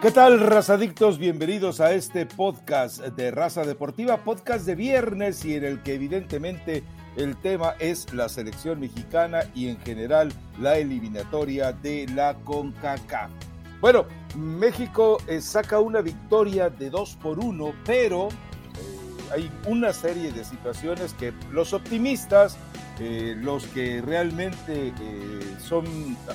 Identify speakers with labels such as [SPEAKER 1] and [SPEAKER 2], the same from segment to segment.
[SPEAKER 1] ¿Qué tal, razadictos? Bienvenidos a este podcast de Raza Deportiva, podcast de viernes y en el que evidentemente el tema es la selección mexicana y en general la eliminatoria de la CONCACAF. Bueno, México eh, saca una victoria de 2 por 1, pero hay una serie de situaciones que los optimistas, eh, los que realmente eh, son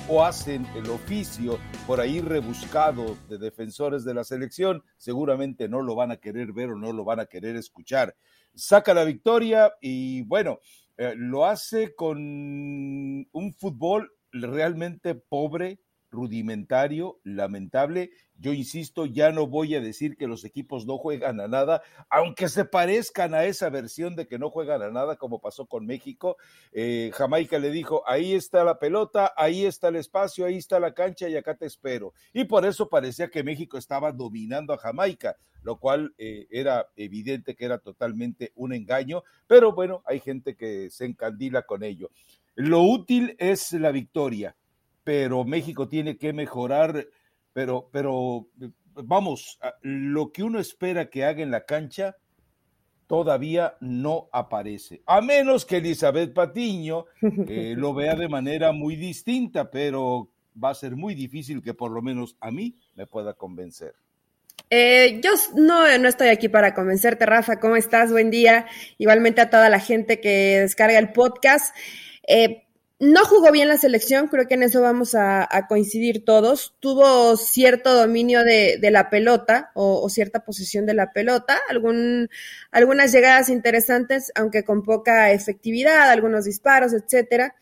[SPEAKER 1] o hacen el oficio por ahí rebuscado de defensores de la selección, seguramente no lo van a querer ver o no lo van a querer escuchar. Saca la victoria y bueno, eh, lo hace con un fútbol realmente pobre, rudimentario, lamentable. Yo insisto, ya no voy a decir que los equipos no juegan a nada, aunque se parezcan a esa versión de que no juegan a nada, como pasó con México. Eh, Jamaica le dijo, ahí está la pelota, ahí está el espacio, ahí está la cancha y acá te espero. Y por eso parecía que México estaba dominando a Jamaica, lo cual eh, era evidente que era totalmente un engaño, pero bueno, hay gente que se encandila con ello. Lo útil es la victoria pero México tiene que mejorar, pero, pero vamos, lo que uno espera que haga en la cancha todavía no aparece, a menos que Elizabeth Patiño eh, lo vea de manera muy distinta, pero va a ser muy difícil que por lo menos a mí me pueda convencer.
[SPEAKER 2] Eh, yo no, no estoy aquí para convencerte, Rafa. ¿Cómo estás? Buen día. Igualmente a toda la gente que descarga el podcast. Eh, no jugó bien la selección, creo que en eso vamos a, coincidir todos. Tuvo cierto dominio de, la pelota o, cierta posesión de la pelota, algún, algunas llegadas interesantes, aunque con poca efectividad, algunos disparos, etcétera.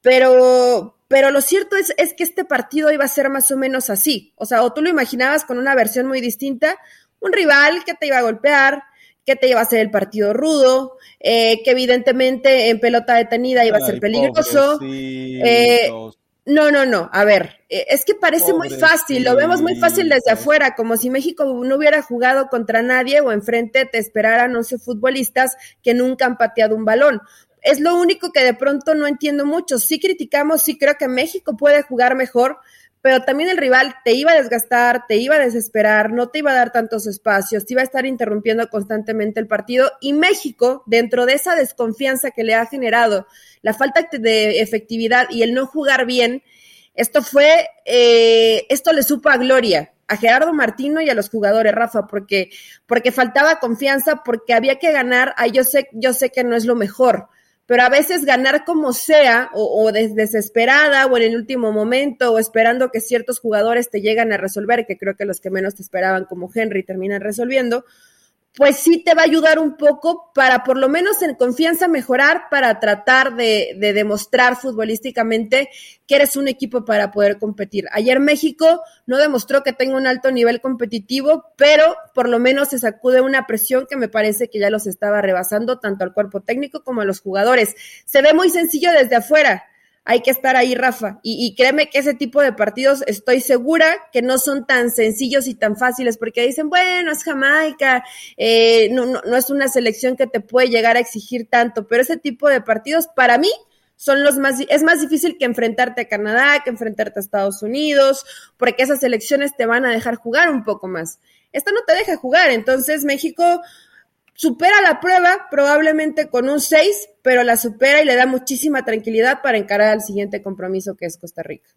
[SPEAKER 2] Pero, pero lo cierto es, es que este partido iba a ser más o menos así. O sea, o tú lo imaginabas con una versión muy distinta, un rival que te iba a golpear, que te iba a hacer el partido rudo, eh, que evidentemente en pelota detenida iba a ser peligroso. Eh, no, no, no. A ver, eh, es que parece muy fácil, lo vemos muy fácil desde afuera, como si México no hubiera jugado contra nadie o enfrente te esperaran 11 futbolistas que nunca han pateado un balón. Es lo único que de pronto no entiendo mucho. Sí criticamos, sí creo que México puede jugar mejor, pero también el rival te iba a desgastar, te iba a desesperar, no te iba a dar tantos espacios, te iba a estar interrumpiendo constantemente el partido y México, dentro de esa desconfianza que le ha generado la falta de efectividad y el no jugar bien, esto fue, eh, esto le supo a Gloria, a Gerardo Martino y a los jugadores, Rafa, porque, porque faltaba confianza, porque había que ganar, ah, yo sé, yo sé que no es lo mejor, pero a veces ganar como sea, o, desesperada, o en el último momento, o esperando que ciertos jugadores te llegan a resolver, que creo que los que menos te esperaban como Henry terminan resolviendo, pues sí te va a ayudar un poco para por lo menos en confianza mejorar, para tratar de, demostrar futbolísticamente que eres un equipo para poder competir. Ayer México no demostró que tenga un alto nivel competitivo, pero por lo menos se sacude una presión que me parece que ya los estaba rebasando tanto al cuerpo técnico como a los jugadores. Se ve muy sencillo desde afuera hay que estar ahí, Rafa. Y, créeme que ese tipo de partidos estoy segura que no son tan sencillos y tan fáciles, porque dicen, bueno, es Jamaica, eh, no, no, no es una selección que te puede llegar a exigir tanto, pero ese tipo de partidos para mí son los más, es más difícil que enfrentarte a Canadá, que enfrentarte a Estados Unidos, porque esas selecciones te van a dejar jugar un poco más. Esta no te deja jugar, entonces México supera la prueba probablemente con un 6, pero la supera y le da muchísima tranquilidad para encarar al siguiente compromiso que es Costa Rica.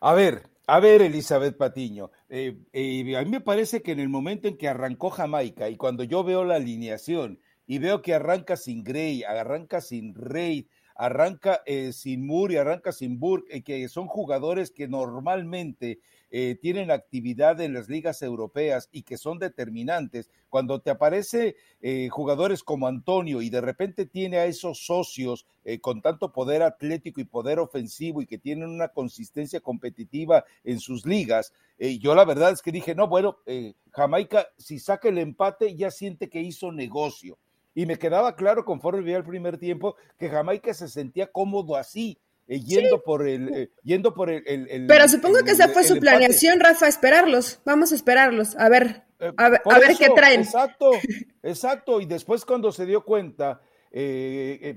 [SPEAKER 1] A ver, a ver, Elizabeth Patiño, eh, eh, a mí me parece que en el momento en que arrancó Jamaica y cuando yo veo la alineación y veo que arranca sin Gray, arranca sin Reid, arranca eh, sin Moore y arranca sin Burke, que son jugadores que normalmente eh, tienen actividad en las ligas europeas y que son determinantes, cuando te aparece eh, jugadores como Antonio y de repente tiene a esos socios eh, con tanto poder atlético y poder ofensivo y que tienen una consistencia competitiva en sus ligas, yo la verdad es que dije, no, bueno, Jamaica, si saca el empate, ya siente que hizo negocio. Y me quedaba claro conforme vi el primer tiempo que Jamaica se sentía cómodo así, eh, yendo, por el, eh, yendo por el,
[SPEAKER 2] Pero supongo que esa fue su planeación, Rafa, esperarlos. Vamos a esperarlos, a ver, eh, a ver, qué traen.
[SPEAKER 1] Exacto, exacto. Y después cuando se dio cuenta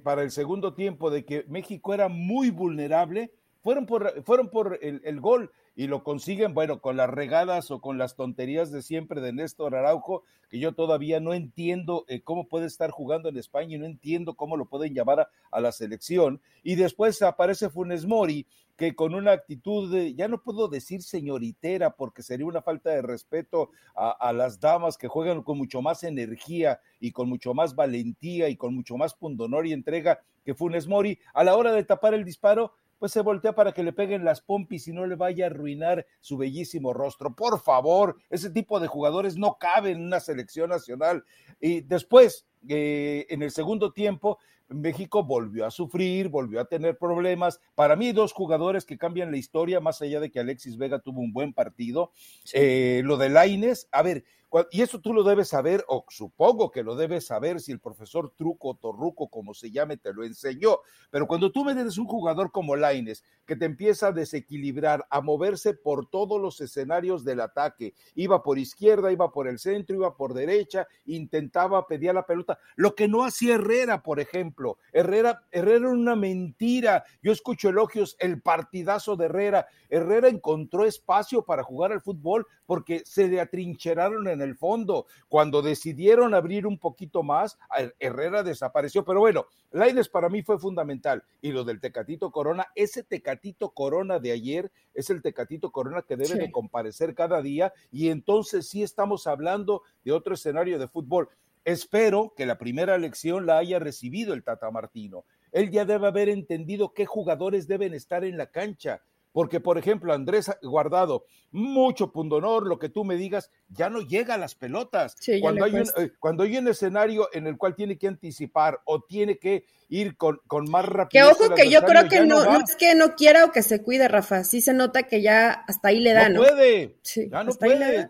[SPEAKER 1] para el segundo tiempo de que México era muy vulnerable, fueron por, fueron por el, gol y lo consiguen, bueno, con las regadas o con las tonterías de siempre de Néstor Araujo, que yo todavía no entiendo eh, cómo puede estar jugando en España y no entiendo cómo lo pueden llamar a, la selección. Y después aparece Funes Mori, que con una actitud, de, ya no puedo decir señoritera, porque sería una falta de respeto a, a, las damas que juegan con mucho más energía y con mucho más valentía y con mucho más pundonor y entrega que Funes Mori, a la hora de tapar el disparo, pues se voltea para que le peguen las pompis y no le vaya a arruinar su bellísimo rostro. Por favor, ese tipo de jugadores no caben en una selección nacional. Y después, eh, en el segundo tiempo, México volvió a sufrir, volvió a tener problemas. Para mí, dos jugadores que cambian la historia, más allá de que Alexis Vega tuvo un buen partido. Eh, lo de Laines, a ver, y eso tú lo debes saber, o supongo que lo debes saber si el profesor Truco Torruco, como se llame, te lo enseñó. Pero cuando tú me des un jugador como Laines, que te empieza a desequilibrar, a moverse por todos los escenarios del ataque, iba por izquierda, iba por el centro, iba por derecha, intentaba pedir la pelota, lo que no hacía Herrera, por ejemplo. Herrera, Herrera era una mentira. Yo escucho elogios, el partidazo de Herrera. Herrera encontró espacio para jugar al fútbol porque se le atrincheraron en en el fondo. Cuando decidieron abrir un poquito más, Herrera desapareció. Pero bueno, Laines para mí fue fundamental. Y lo del Tecatito Corona, ese Tecatito Corona de ayer es el Tecatito Corona que debe de comparecer cada día. Y entonces sí estamos hablando de otro escenario de fútbol. Espero que la primera elección la haya recibido el Tata Martino. Él ya debe haber entendido qué jugadores deben estar en la cancha porque, por ejemplo, Andrés Guardado, mucho pundonor, lo que tú me digas, ya no llega a las pelotas. cuando, hay un, eh, cuando hay un escenario en el cual tiene que anticipar o tiene que ir con, con más rapidez.
[SPEAKER 2] Que ojo que yo creo que no, no, es que no quiera o que se cuide, Rafa. Sí se nota que ya hasta ahí le da,
[SPEAKER 1] ¿no? puede, ya no puede.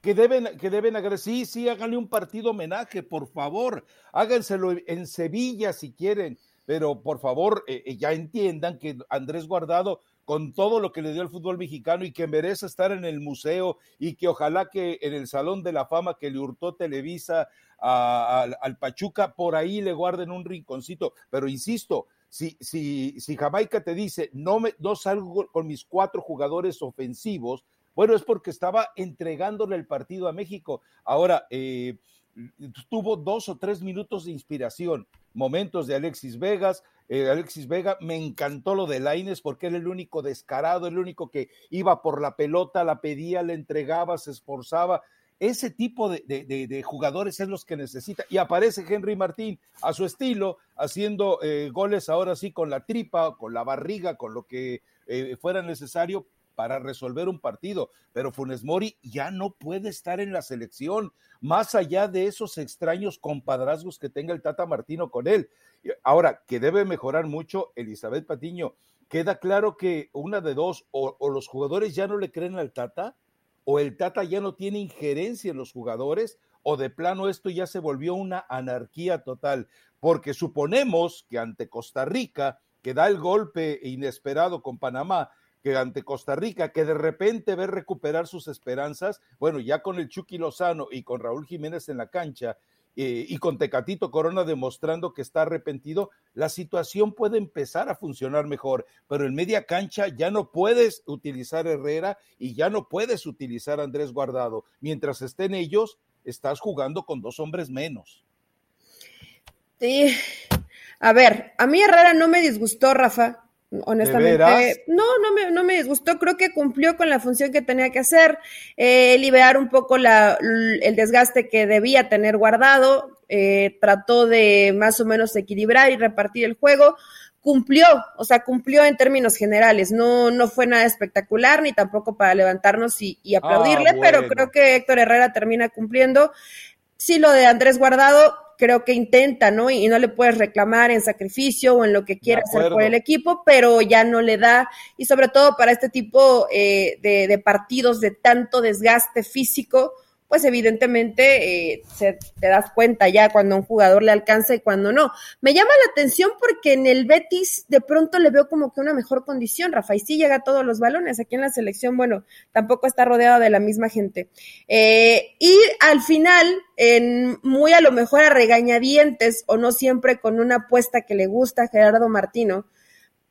[SPEAKER 1] que deben, que deben agradecer. Sí, sí, háganle un partido homenaje, por favor. Háganselo en Sevilla si quieren pero por favor eh, eh, ya entiendan que Andrés Guardado con todo lo que le dio el fútbol mexicano y que merece estar en el museo y que ojalá que en el Salón de la Fama que le hurtó Televisa al Pachuca, por ahí le guarden un rinconcito. Pero insisto, si, si, si Jamaica te dice, no, me, no salgo con mis cuatro jugadores ofensivos, bueno, es porque estaba entregándole el partido a México. Ahora, eh, tuvo dos o tres minutos de inspiración momentos de Alexis Vegas. Eh, Alexis Vega, me encantó lo de Laines porque era el único descarado, el único que iba por la pelota, la pedía, le entregaba, se esforzaba. Ese tipo de, jugadores es los que necesita. Y aparece Henry Martín a su estilo, haciendo eh, goles ahora sí con la tripa, con la barriga, con lo que eh, fuera necesario para resolver un partido, pero Funes Mori ya no puede estar en la selección, más allá de esos extraños compadrazgos que tenga el Tata Martino con él. Ahora, que debe mejorar mucho Elizabeth Patiño, queda claro que una de dos, o, o los jugadores ya no le creen al Tata, o el Tata ya no tiene injerencia en los jugadores, o de plano esto ya se volvió una anarquía total, porque suponemos que ante Costa Rica, que da el golpe inesperado con Panamá, que ante Costa Rica, que de repente ve recuperar sus esperanzas, bueno, ya con el Chucky Lozano y con Raúl Jiménez en la cancha eh, y con Tecatito Corona demostrando que está arrepentido, la situación puede empezar a funcionar mejor, pero en media cancha ya no puedes utilizar Herrera y ya no puedes utilizar Andrés Guardado. Mientras estén ellos, estás jugando con dos hombres menos.
[SPEAKER 2] Sí. A ver, a mí Herrera no me disgustó, Rafa honestamente. No, no me, no me disgustó, creo que cumplió con la función que tenía que hacer, eh, liberar un poco la, el desgaste que debía tener guardado, eh, trató de más o menos equilibrar y repartir el juego, cumplió, o sea, cumplió en términos generales, no, no fue nada espectacular ni tampoco para levantarnos y, y aplaudirle, ah, pero creo que Héctor Herrera termina cumpliendo. Sí, lo de Andrés Guardado, creo que intenta, ¿no? Y, no le puedes reclamar en sacrificio o en lo que quiera hacer por el equipo, pero ya no le da, y sobre todo para este tipo eh, de, de partidos de tanto desgaste físico, pues evidentemente eh, se, te das cuenta ya cuando un jugador le alcanza y cuando no. Me llama la atención porque en el Betis de pronto le veo como que una mejor condición, Rafa, y sí llega a todos los balones. Aquí en la selección, bueno, tampoco está rodeado de la misma gente. Eh, y al final, en muy a lo mejor a regañadientes o no siempre con una apuesta que le gusta a Gerardo Martino,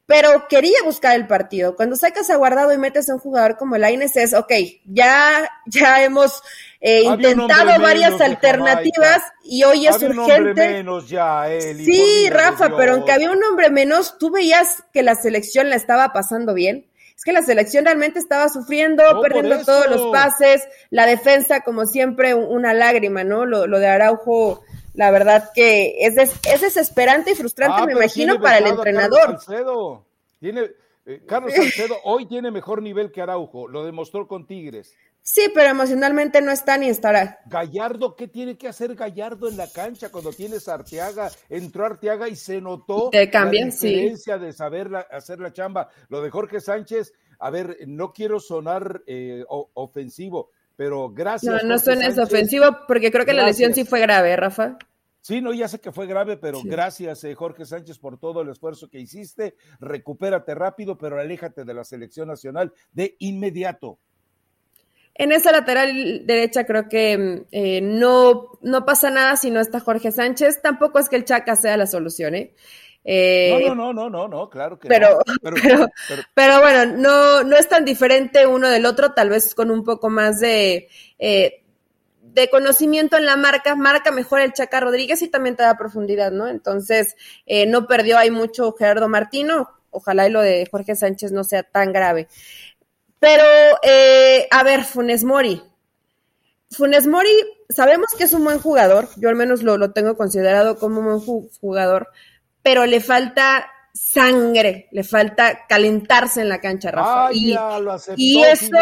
[SPEAKER 2] pero quería buscar el partido. Cuando sacas a Guardado y metes a un jugador como Laines es, ok, ya, ya hemos eh, intentado varias alternativas y hoy es urgente. sí, Rafa, pero aunque había un hombre menos, tú veías que la selección la estaba pasando bien. Es que la selección realmente estaba sufriendo, perdiendo todos los pases, la defensa, como siempre, una lágrima, ¿no? Lo, lo de Araujo, la verdad que es, es desesperante y frustrante, ah, me imagino, para el entrenador.
[SPEAKER 1] Carlos Salcedo. Tiene, eh, Carlos Salcedo hoy tiene mejor nivel que Araujo, lo demostró con Tigres.
[SPEAKER 2] Sí, pero emocionalmente no está ni estará.
[SPEAKER 1] Gallardo, ¿qué tiene que hacer Gallardo en la cancha cuando tienes a Arteaga? Entró Arteaga y se notó
[SPEAKER 2] la diferencia
[SPEAKER 1] de saber hacer la chamba. Lo de Jorge Sánchez, a ver, no quiero sonar eh, ofensivo, pero gracias.
[SPEAKER 2] No, no suenes ofensivo porque creo que la lesión sí fue grave, Rafa.
[SPEAKER 1] Sí, no, ya sé que fue grave, pero gracias, eh, Jorge Sánchez, por todo el esfuerzo que hiciste. Recupérate rápido, pero aléjate de la selección nacional de inmediato.
[SPEAKER 2] En esa lateral derecha creo que mm, eh, no, no pasa nada si no está Jorge Sánchez. Tampoco es que el Chaca sea la solución, ¿eh?
[SPEAKER 1] Eh no, no, no, no, no, claro que
[SPEAKER 2] pero, no. Pero, pero, bueno, no, no es tan diferente uno del otro, tal vez con un poco más de, eh, de conocimiento en la marca, marca mejor el Chaca Rodríguez y también te da profundidad, ¿no? Entonces, no perdió ahí mucho Gerardo Martino, ojalá y lo de Jorge Sánchez no sea tan grave. Pero, eh, a ver, Funes Mori. Funes Mori, sabemos que es un buen jugador, yo al menos lo, lo tengo considerado como un buen jugador, pero le falta sangre, le falta calentarse en la cancha, Rafa.
[SPEAKER 1] y, y eso,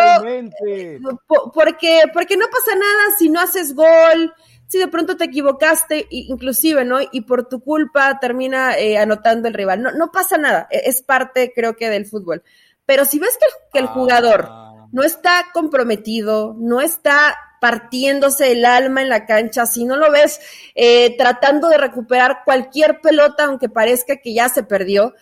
[SPEAKER 2] porque, porque no pasa nada si no haces gol, si de pronto te equivocaste, inclusive, ¿no? Y por tu culpa termina eh, anotando el rival. No, no pasa nada, e, es parte, creo que, del fútbol. Pero si ves que el, jugador ah. no está comprometido, no está partiéndose el alma en la cancha, si no lo ves eh, tratando de recuperar cualquier pelota, aunque parezca que ya se perdió,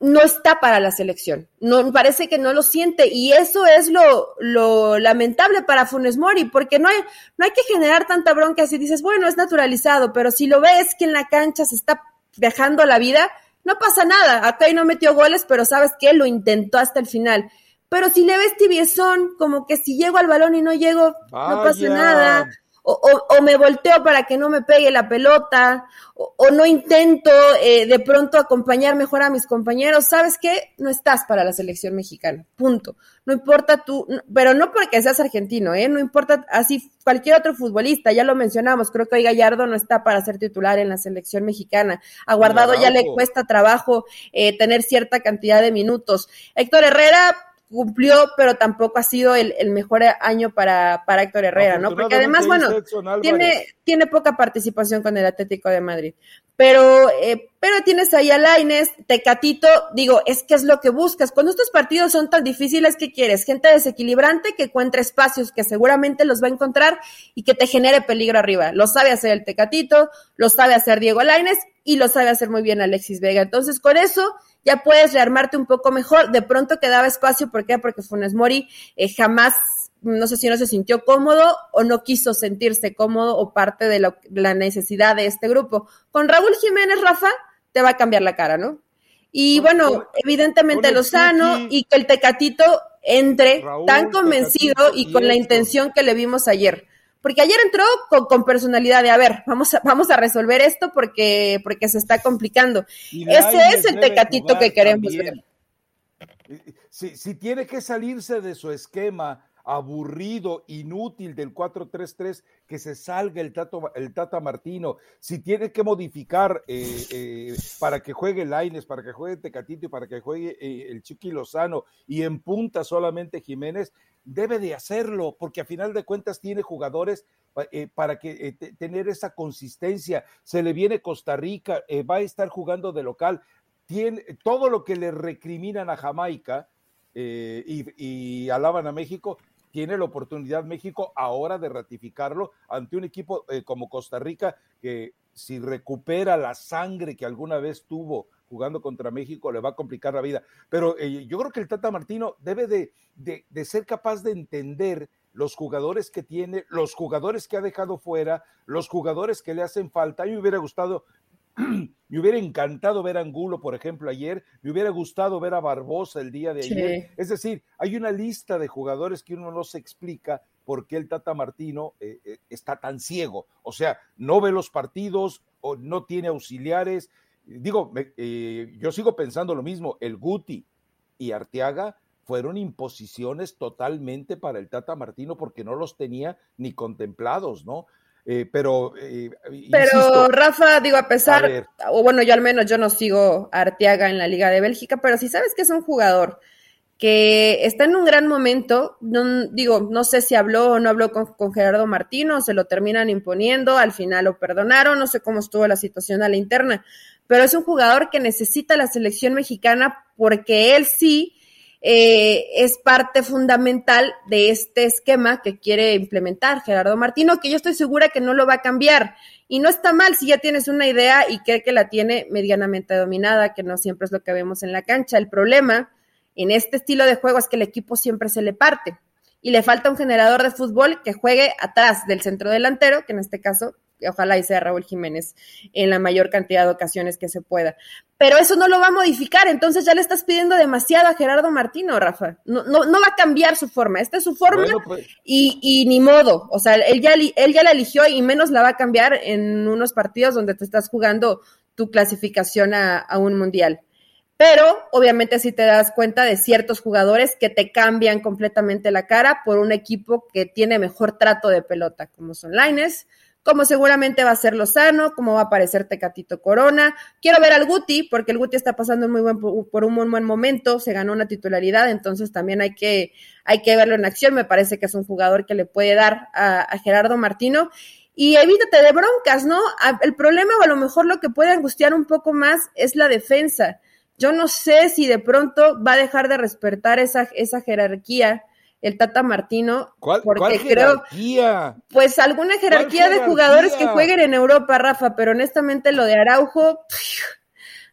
[SPEAKER 2] no está para la selección. No, parece que no lo siente. Y eso es lo, lo lamentable para Funes Mori, porque no hay, no hay que generar tanta bronca si dices, bueno, es naturalizado, pero si lo ves que en la cancha se está dejando la vida, no pasa nada, acá no metió goles, pero sabes que lo intentó hasta el final. Pero si le ves tibiezón, como que si llego al balón y no llego, no pasa nada o, me volteo para que no me pegue la pelota, o, no intento eh, de pronto acompañar mejor a mis compañeros, ¿sabes qué? No estás para la selección mexicana, punto. No importa tú, pero no porque seas argentino, ¿eh? No importa así cualquier otro futbolista, ya lo mencionamos, creo que hoy Gallardo no está para ser titular en la selección mexicana. A Guardado ya le cuesta trabajo eh, tener cierta cantidad de minutos. Héctor Herrera, cumplió, pero tampoco ha sido el, mejor año para, para Héctor Herrera, ¿no? Porque además, bueno, tiene, tiene poca participación con el Atlético de Madrid. Pero, eh, pero tienes ahí a Laines, Tecatito, digo, es que es lo que buscas. Cuando estos partidos son tan difíciles, ¿qué quieres? Gente desequilibrante que encuentre espacios que seguramente los va a encontrar y que te genere peligro arriba. Lo sabe hacer el Tecatito, lo sabe hacer Diego Laines y lo sabe hacer muy bien Alexis Vega. Entonces, con eso ya puedes rearmarte un poco mejor. De pronto quedaba espacio, ¿por qué? Porque Funes Mori eh, jamás, no sé si no se sintió cómodo o no quiso sentirse cómodo o parte de, la necesidad de este grupo. Con Raúl Jiménez, Rafa, te va a cambiar la cara, ¿no? Y bueno, evidentemente Lozano y que el Tecatito entre tan convencido y con la intención que le vimos ayer porque ayer entró con, personalidad de, a ver, vamos a, vamos a resolver esto porque, porque se está complicando. Ese es el tecatito que queremos ver.
[SPEAKER 1] Si, si tiene que salirse de su esquema aburrido, inútil del 4-3-3, que se salga el, tato, el Tata Martino. Si tiene que modificar eh, eh, para que juegue Laines, para que juegue Tecatito y para que juegue eh, el Chiqui Lozano y en punta solamente Jiménez, debe de hacerlo, porque a final de cuentas tiene jugadores para que tener esa consistencia. Se le viene Costa Rica, va a estar jugando de local. Tiene todo lo que le recriminan a Jamaica, y, y, alaban a México, tiene la oportunidad México ahora de ratificarlo ante un equipo eh, como Costa Rica que si recupera la sangre que alguna vez tuvo jugando contra México le va a complicar la vida. Pero eh, yo creo que el Tata Martino debe de, de, ser capaz de entender los jugadores que tiene, los jugadores que ha dejado fuera, los jugadores que le hacen falta. A mí me hubiera gustado me hubiera encantado ver a Angulo, por ejemplo, ayer, me hubiera gustado ver a Barbosa el día de ayer. Es decir, hay una lista de jugadores que uno no se explica por qué el Tata Martino eh, eh, está tan ciego. O sea, no ve los partidos o no tiene auxiliares. Digo, eh, yo sigo pensando lo mismo, el Guti y Arteaga fueron imposiciones totalmente para el Tata Martino porque no los tenía ni contemplados, ¿no? Eh, pero,
[SPEAKER 2] eh, pero Rafa, digo, a pesar, o bueno, yo al menos yo no sigo a Arteaga en la Liga de Bélgica, pero si sabes que es un jugador que está en un gran momento, no, digo, no sé si habló o no habló con, con, Gerardo Martino, se lo terminan imponiendo, al final lo perdonaron, no sé cómo estuvo la situación a la interna, pero es un jugador que necesita la selección mexicana porque él sí eh, es parte fundamental de este esquema que quiere implementar Gerardo Martino, que yo estoy segura que no lo va a cambiar. Y no está mal si ya tienes una idea y cree que la tiene medianamente dominada, que no siempre es lo que vemos en la cancha. El problema en este estilo de juego es que el equipo siempre se le parte y le falta un generador de fútbol que juegue atrás del centro delantero, que en este caso ojalá y sea Raúl Jiménez en la mayor cantidad de ocasiones que se pueda. Pero eso no lo va a modificar, entonces ya le estás pidiendo demasiado a Gerardo Martino, Rafa. No, no, no va a cambiar su forma, esta es su forma pues. y, y, ni modo. O sea, él ya, él ya la eligió y menos la va a cambiar en unos partidos donde te estás jugando tu clasificación a, a un mundial. Pero obviamente si te das cuenta de ciertos jugadores que te cambian completamente la cara por un equipo que tiene mejor trato de pelota, como son Lines, como seguramente va a ser Lozano, como va a aparecer Tecatito Corona. Quiero ver al Guti, porque el Guti está pasando muy buen, por un muy buen momento, se ganó una titularidad, entonces también hay que, hay que verlo en acción. Me parece que es un jugador que le puede dar a, Gerardo Martino. Y evítate de broncas, ¿no? El problema, o a lo mejor lo que puede angustiar un poco más, es la defensa. Yo no sé si de pronto va a dejar de respetar esa, esa jerarquía el Tata Martino.
[SPEAKER 1] ¿Cuál, porque jerarquía?
[SPEAKER 2] pues alguna jerarquía, de jugadores que jueguen en Europa, Rafa, pero honestamente lo de Araujo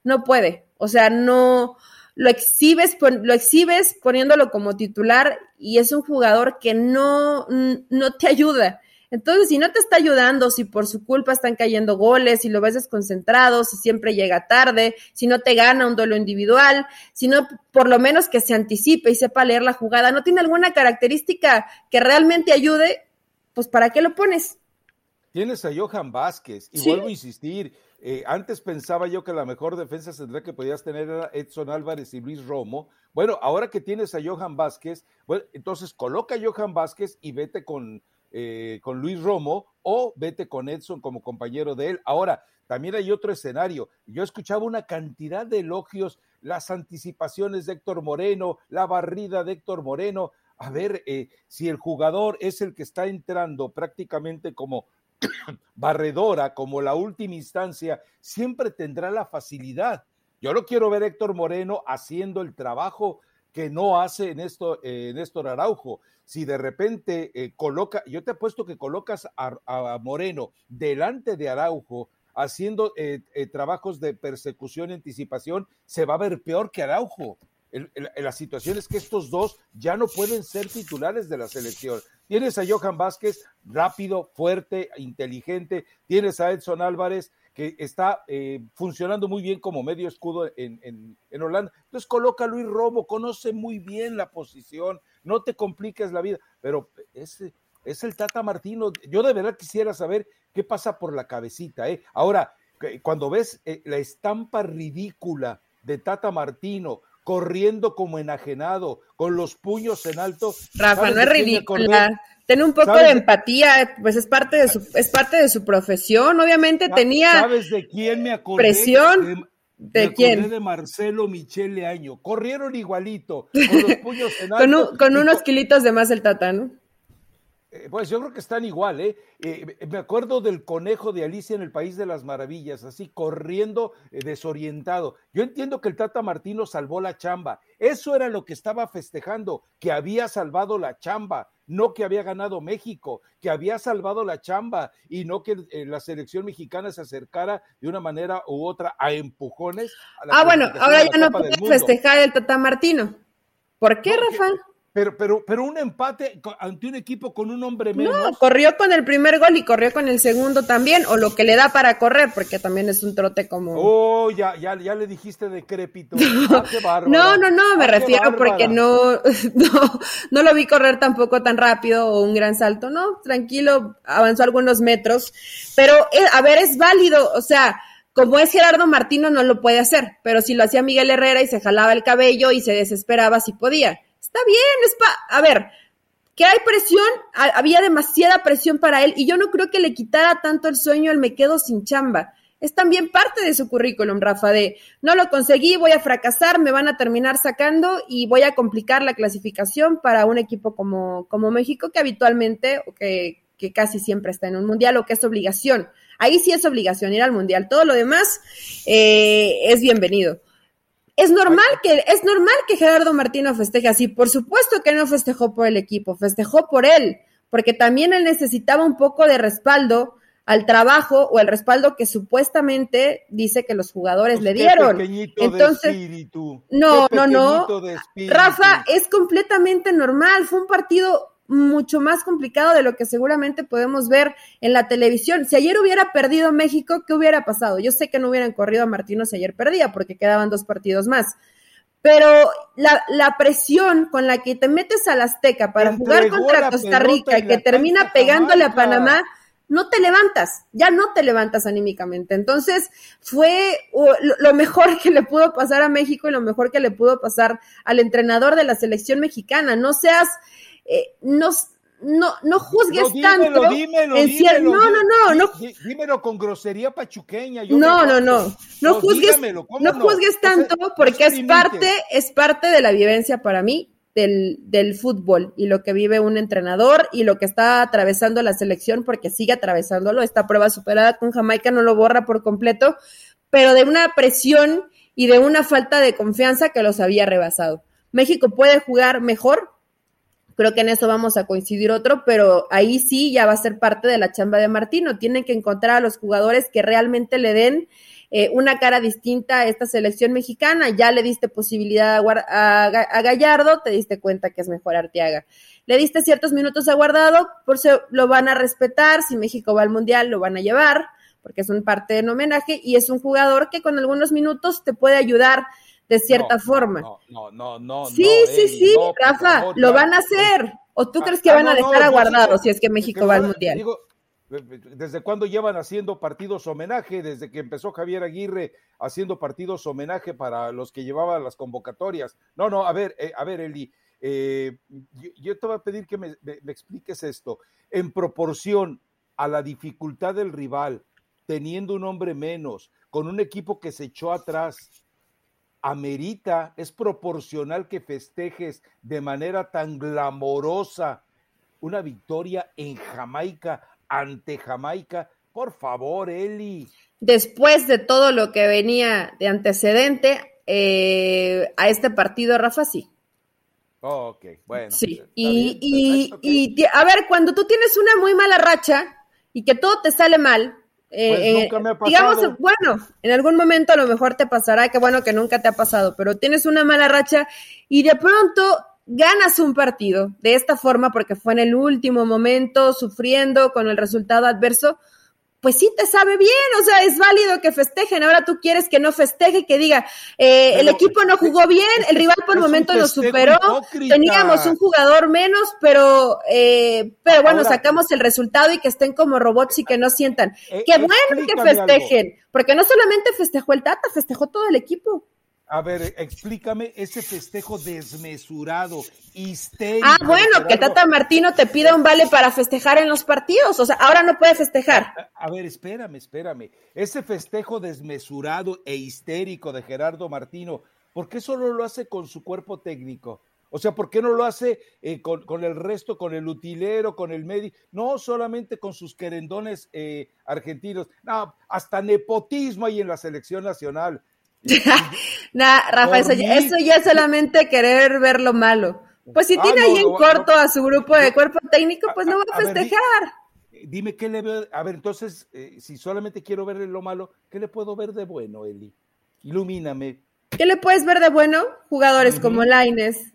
[SPEAKER 2] no puede. O sea, no lo exhibes, lo exhibes poniéndolo como titular y es un jugador que no, no te ayuda. Entonces, si no te está ayudando, si por su culpa están cayendo goles, si lo ves desconcentrado, si siempre llega tarde, si no te gana un duelo individual, si no, por lo menos que se anticipe y sepa leer la jugada, no tiene alguna característica que realmente ayude, pues ¿para qué lo pones?
[SPEAKER 1] Tienes a Johan Vázquez, y vuelvo a insistir, eh, antes pensaba yo que la mejor defensa tendría que podías tener era Edson Álvarez y Luis Romo. Bueno, ahora que tienes a Johan Vázquez, bueno, entonces coloca a Johan Vázquez y vete con eh, con Luis Romo o vete con Edson como compañero de él. Ahora, también hay otro escenario. Yo escuchaba una cantidad de elogios, las anticipaciones de Héctor Moreno, la barrida de Héctor Moreno. A ver, eh, si el jugador es el que está entrando prácticamente como barredora, como la última instancia, siempre tendrá la facilidad. Yo no quiero ver Héctor Moreno haciendo el trabajo que no hace en esto, eh, Néstor Araujo. Si de repente eh, coloca, yo te apuesto que colocas a, Moreno delante de Araujo haciendo eh, trabajos de persecución y anticipación, se va a ver peor que Araujo. la situación es que estos dos ya no pueden ser titulares de la selección. Tienes a Johan Vázquez, rápido, fuerte, inteligente. Tienes a Edson Álvarez, que está eh, funcionando muy bien como medio escudo en, en, Holanda. Entonces coloca a Luis Romo, conoce muy bien la posición, no te compliques la vida, pero es, es el Tata Martino. Yo de verdad quisiera saber qué pasa por la cabecita. ¿eh? Ahora, cuando ves eh, la estampa ridícula de Tata Martino, corriendo como enajenado, con los puños en alto.
[SPEAKER 2] Rafa, no es ridícula. Tiene un poco de empatía, pues es parte de su, es parte de su profesión. Obviamente tenía.
[SPEAKER 1] ¿Sabes de quién me acordé?
[SPEAKER 2] Presión. ¿De, quién?
[SPEAKER 1] De Marcelo Michele Año. Corrieron igualito, con los puños en
[SPEAKER 2] alto. con, unos kilitos de más el tata, ¿no?
[SPEAKER 1] Eh, pues yo creo que están igual, ¿eh? ¿eh? Me acuerdo del conejo de Alicia en el País de las Maravillas, así corriendo eh, desorientado. Yo entiendo que el Tata Martino salvó la chamba. Eso era lo que estaba festejando, que había salvado la chamba, no que había ganado México, que había salvado la chamba y no que la selección mexicana se acercara de una manera u otra a empujones.
[SPEAKER 2] ah, bueno, ahora ya no puede festejar el Tata Martino. ¿Por qué, Rafa?
[SPEAKER 1] Pero, pero, pero un empate ante un equipo con un hombre menos. No,
[SPEAKER 2] corrió con el primer gol y corrió con el segundo también, o lo que le da para correr, porque también es un trote como.
[SPEAKER 1] Oh, ya, ya, ya le dijiste decrépito.
[SPEAKER 2] Ah, no, no, no, me ah, refiero porque no, no, no lo vi correr tampoco tan rápido o un gran salto, no, tranquilo, avanzó algunos metros, pero eh, a ver, es válido, o sea, como es Gerardo Martino, no lo puede hacer, pero si lo hacía Miguel Herrera y se jalaba el cabello y se desesperaba, sí podía. Está bien, es pa a ver, que hay presión, había demasiada presión para él y yo no creo que le quitara tanto el sueño el me quedo sin chamba. Es también parte de su currículum, Rafa, de no lo conseguí, voy a fracasar, me van a terminar sacando y voy a complicar la clasificación para un equipo como, como México que habitualmente o que, que casi siempre está en un mundial o que es obligación. Ahí sí es obligación ir al mundial. Todo lo demás eh, es bienvenido. Es normal que, es normal que Gerardo Martino festeje así. Por supuesto que no festejó por el equipo, festejó por él, porque también él necesitaba un poco de respaldo al trabajo o el respaldo que supuestamente dice que los jugadores le dieron. Entonces, no, no, no. Rafa, es completamente normal. Fue un partido mucho más complicado de lo que seguramente podemos ver en la televisión. Si ayer hubiera perdido México, ¿qué hubiera pasado? Yo sé que no hubieran corrido a Martino si ayer perdía, porque quedaban dos partidos más. Pero la, la presión con la que te metes al Azteca para jugar contra Costa Rica y que termina pegándole a Panamá, no te levantas, ya no te levantas anímicamente. Entonces, fue lo mejor que le pudo pasar a México y lo mejor que le pudo pasar al entrenador de la selección mexicana. No seas eh, no, no, no juzgues tanto.
[SPEAKER 1] Dímelo, dímelo, no, no, no, no. Dímelo con grosería pachuqueña.
[SPEAKER 2] no, no, no. No juzgues, no juzgues tanto porque es parte, es parte de la vivencia para mí del, del fútbol y lo que vive un entrenador y lo que está atravesando la selección porque sigue atravesándolo. Esta prueba superada con Jamaica no lo borra por completo, pero de una presión y de una falta de confianza que los había rebasado. México puede jugar mejor, Creo que en eso vamos a coincidir otro, pero ahí sí ya va a ser parte de la chamba de Martino. Tienen que encontrar a los jugadores que realmente le den eh, una cara distinta a esta selección mexicana. Ya le diste posibilidad a, Gallardo, te diste cuenta que es mejor Arteaga. Le diste ciertos minutos a Guardado, por eso lo van a respetar. Si México va al Mundial, lo van a llevar, porque es un parte en homenaje y es un jugador que con algunos minutos te puede ayudar de cierta forma.
[SPEAKER 1] No, no, no, no.
[SPEAKER 2] Sí, sí, sí, Rafa, lo van a hacer. ¿O tú ah, crees que ah, van a dejar aguardado si es que México va al Mundial?
[SPEAKER 1] ¿Desde cuándo llevan haciendo partidos homenaje? Desde que empezó Javier Aguirre haciendo partidos homenaje para los que llevaban las convocatorias. No, no, a ver, eh, a ver, Eli, eh, yo, te voy a pedir que me, me expliques esto. En proporción a la dificultad del rival, teniendo un hombre menos, con un equipo que se echó atrás, amerita, es proporcional que festejes de manera tan glamorosa una victoria en Jamaica ante Jamaica. Por favor, Eli.
[SPEAKER 2] Después de todo lo que venía de antecedente eh, a este partido, Rafa, sí.
[SPEAKER 1] ok, bueno.
[SPEAKER 2] Sí, y, y, y a ver, cuando tú tienes una muy mala racha y que todo te sale mal, pues eh, digamos, bueno, en algún momento a lo mejor te pasará, que bueno que nunca te ha pasado, pero tienes una mala racha y de pronto ganas un partido de esta forma porque fue en el último momento, sufriendo con el resultado adverso, pues sí te sabe bien, o sea, es válido que festejen. Ahora tú quieres que no festeje, que diga, eh, el equipo no jugó bien, el rival por el momento nos superó, teníamos un jugador menos, pero, eh, pero bueno, sacamos el resultado y que estén como robots y que no sientan. Eh, Qué bueno que festejen, porque no solamente festejó el Tata, festejó todo el equipo.
[SPEAKER 1] A ver, explícame ese festejo desmesurado, histérico.
[SPEAKER 2] Ah, bueno, que Tata Martino te pida un vale para festejar en los partidos. O sea, ahora no puede festejar.
[SPEAKER 1] A, ver, espérame, espérame. Ese festejo desmesurado e histérico de Gerardo Martino, ¿por qué solo lo hace con su cuerpo técnico? O sea, ¿por qué no lo hace eh, con, el resto, con el utilero, con el médico? No solamente con sus querendones eh, argentinos. No, hasta nepotismo hay en la selección nacional.
[SPEAKER 2] nah, Rafa, eso ya, es solamente querer ver lo malo. Pues si ah, tiene ahí en corto a su grupo de cuerpo técnico, pues no va a, festejar.
[SPEAKER 1] dime qué le veo. A ver, entonces, eh, si solamente quiero ver lo malo, ¿qué le puedo ver de bueno, Eli? Ilumíname.
[SPEAKER 2] ¿Qué le puedes ver de bueno? Jugadores como Laines,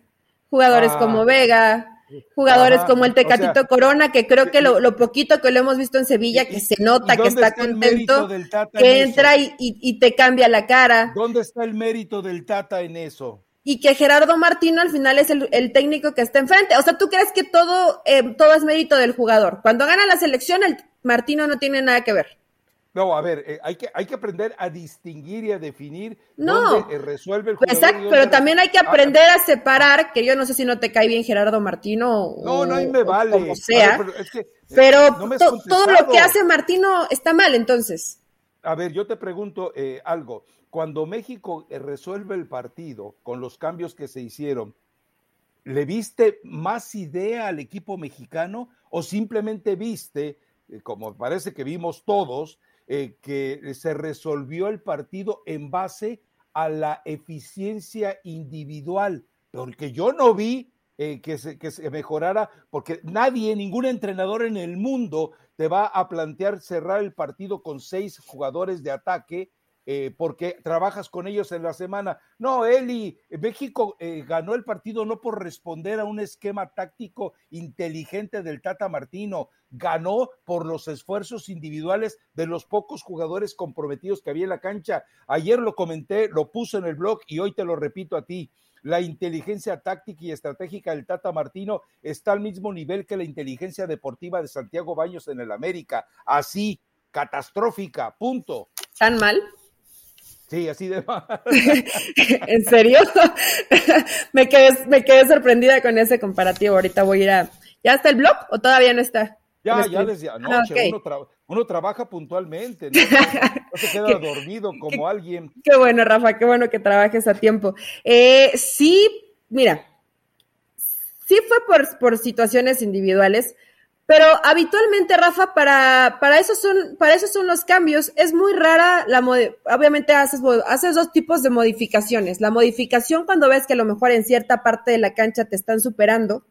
[SPEAKER 2] jugadores como ah. Vega, jugadores como el Tecatito Corona, que creo que lo, poquito que lo hemos visto en Sevilla, que se nota que está, contento, que entra y, te cambia la cara.
[SPEAKER 1] ¿Dónde está el mérito del Tata en eso?
[SPEAKER 2] Y que Gerardo Martino al final es el, técnico que está enfrente. O sea, ¿tú crees que todo, eh, todo es mérito del jugador? Cuando gana la selección, el Martino no tiene nada que ver.
[SPEAKER 1] No, a ver, eh, hay, que, hay que aprender a distinguir y a definir no. dónde eh, resuelve el
[SPEAKER 2] jugador. Exacto, pero también hay que ah, aprender a separar, que yo no sé si no te cae bien Gerardo Martino
[SPEAKER 1] no, no, ahí me vale.
[SPEAKER 2] como sea, pero, eh, todo lo que hace Martino está mal, entonces.
[SPEAKER 1] A ver, yo te pregunto algo. Cuando México resuelve el partido con los cambios que se hicieron, ¿le viste más idea al equipo mexicano o simplemente viste, como parece que vimos todos, eh, que se resolvió el partido en base a la eficiencia individual, porque yo no vi eh, que, se, que se mejorara, porque nadie, ningún entrenador en el mundo te va a plantear cerrar el partido con seis jugadores de ataque eh, porque trabajas con ellos en la semana. No, Eli, México eh, ganó el partido no por responder a un esquema táctico inteligente del Tata Martino, ganó por los esfuerzos individuales de los pocos jugadores comprometidos que había en la cancha. Ayer lo comenté, lo puse en el blog y hoy te lo repito a ti. La inteligencia táctica y estratégica del Tata Martino está al mismo nivel que la inteligencia deportiva de Santiago Baños en el América. Así, catastrófica, punto.
[SPEAKER 2] ¿Tan mal?
[SPEAKER 1] Sí, así de
[SPEAKER 2] ¿En serio? me, quedé, me quedé sorprendida con ese comparativo. Ahorita voy a ir a. ¿Ya está el blog o todavía no está?
[SPEAKER 1] Ya, ya desde anoche. Ah, uno, trabaja puntualmente, no, se queda dormido como alguien.
[SPEAKER 2] Qué bueno, Rafa, qué bueno que trabajes a tiempo. Eh, sí, mira, sí fue por, por situaciones individuales pero habitualmente, Rafa, para, para, eso son, para eso son los cambios. Es muy rara la obviamente haces, haces dos tipos de modificaciones. La modificación cuando ves que a lo mejor en cierta parte de la cancha te están superando.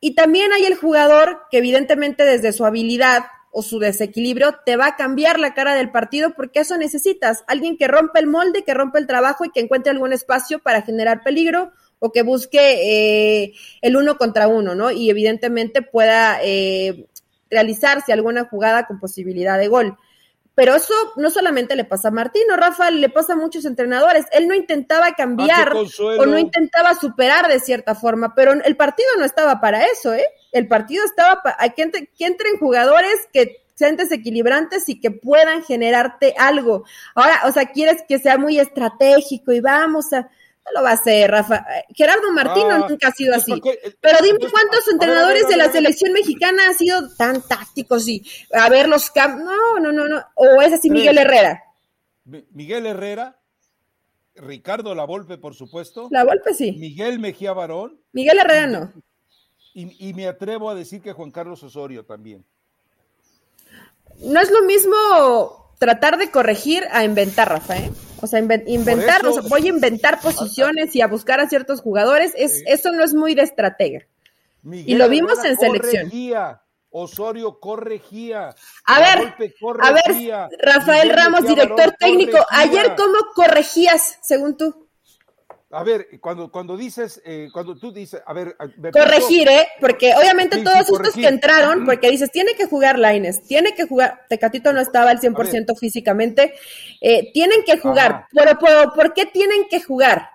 [SPEAKER 2] Y también hay el jugador que evidentemente desde su habilidad o su desequilibrio te va a cambiar la cara del partido porque eso necesitas. Alguien que rompe el molde, que rompe el trabajo y que encuentre algún espacio para generar peligro o que busque eh, el uno contra uno, ¿no? Y evidentemente pueda eh, realizarse alguna jugada con posibilidad de gol. Pero eso no solamente le pasa a Martino, Rafa, le pasa a muchos entrenadores. Él no intentaba cambiar o no intentaba superar de cierta forma, pero el partido no estaba para eso, ¿eh? El partido estaba para que, entre, que entren jugadores que sean desequilibrantes y que puedan generarte algo. Ahora, o sea, quieres que sea muy estratégico y vamos a no lo va a hacer, Rafa. Gerardo Martino ah, nunca ha sido así. Eh, Pero dime cuántos entrenadores de la selección mexicana han sido tan tácticos y a ver los cambios. No, no, no, no. O es así Miguel Herrera.
[SPEAKER 1] Miguel Herrera, Ricardo Lavolpe, por supuesto.
[SPEAKER 2] Lavolpe sí.
[SPEAKER 1] Miguel Mejía Barón.
[SPEAKER 2] Miguel Herrera no.
[SPEAKER 1] Y, y me atrevo a decir que Juan Carlos Osorio también.
[SPEAKER 2] No es lo mismo tratar de corregir a inventar, Rafa, ¿eh? O sea, inventar, voy a inventar posiciones y a buscar a ciertos jugadores, es, eso no es muy de estratega. y lo vimos en selección.
[SPEAKER 1] Osorio corregía.
[SPEAKER 2] A ver, a ver, Rafael Ramos, director técnico, ayer cómo corregías, según tú.
[SPEAKER 1] A ver, cuando, cuando dices, eh, cuando tú dices, a ver,
[SPEAKER 2] corregir, ¿eh? Porque obviamente todos estos que entraron, porque dices, tiene que jugar Laines, tiene que jugar, Tecatito no estaba al 100% físicamente, eh, tienen que jugar, pero, ¿por qué tienen que jugar?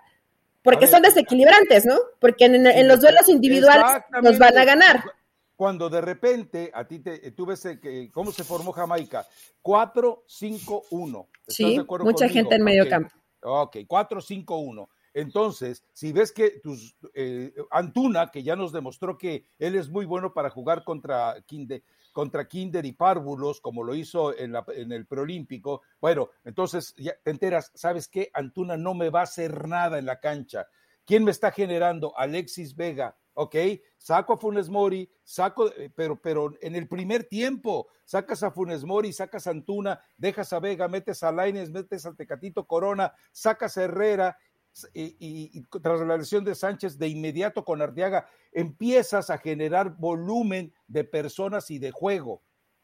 [SPEAKER 2] Porque son desequilibrantes, ¿no? Porque en, los duelos individuales nos van a ganar.
[SPEAKER 1] Cuando de repente a ti te, tú ves eh, que, cómo se formó Jamaica, 4-5-1.
[SPEAKER 2] Sí, mucha gente en medio campo.
[SPEAKER 1] Ok, 4-5-1 entonces, si ves que tus, eh, Antuna, que ya nos demostró que él es muy bueno para jugar contra Kinder, contra Kinder y Párvulos, como lo hizo en, la, en el preolímpico, bueno, entonces ya te enteras, ¿sabes qué? Antuna no me va a hacer nada en la cancha. ¿Quién me está generando? Alexis Vega, ¿ok? Saco a Funes Mori, saco, eh, pero, pero en el primer tiempo, sacas a Funes Mori, sacas a Antuna, dejas a Vega, metes a Laines, metes a Tecatito Corona, sacas a Herrera y, tras la lesión de Sánchez de inmediato con Arteaga, empiezas a generar volumen de personas y de juego.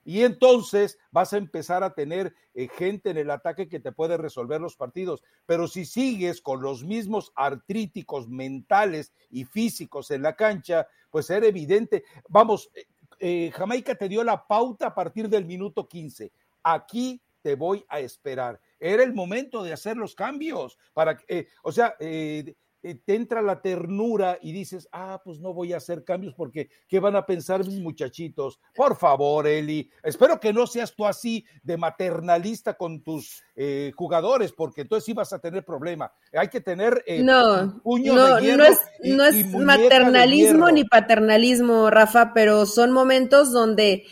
[SPEAKER 1] Y entonces vas a empezar a tener eh, gente en el ataque que te puede resolver los partidos. Pero si sigues con los mismos artríticos mentales y físicos en la cancha, pues era evidente. Vamos, eh, eh, Jamaica te dio la pauta a partir del minuto 15. Aquí te voy a esperar. Era el momento de hacer los cambios para que, o sea, eh, te entra la ternura y dices, ah, pues no voy a hacer cambios porque ¿qué van a pensar mis muchachitos? Por favor, Eli, espero que no seas tú así de maternalista con tus eh, jugadores, porque entonces sí vas a tener problema. Hay que tener
[SPEAKER 2] eh, no, puño no, no es, no es maternalismo ni paternalismo, Rafa, pero son momentos donde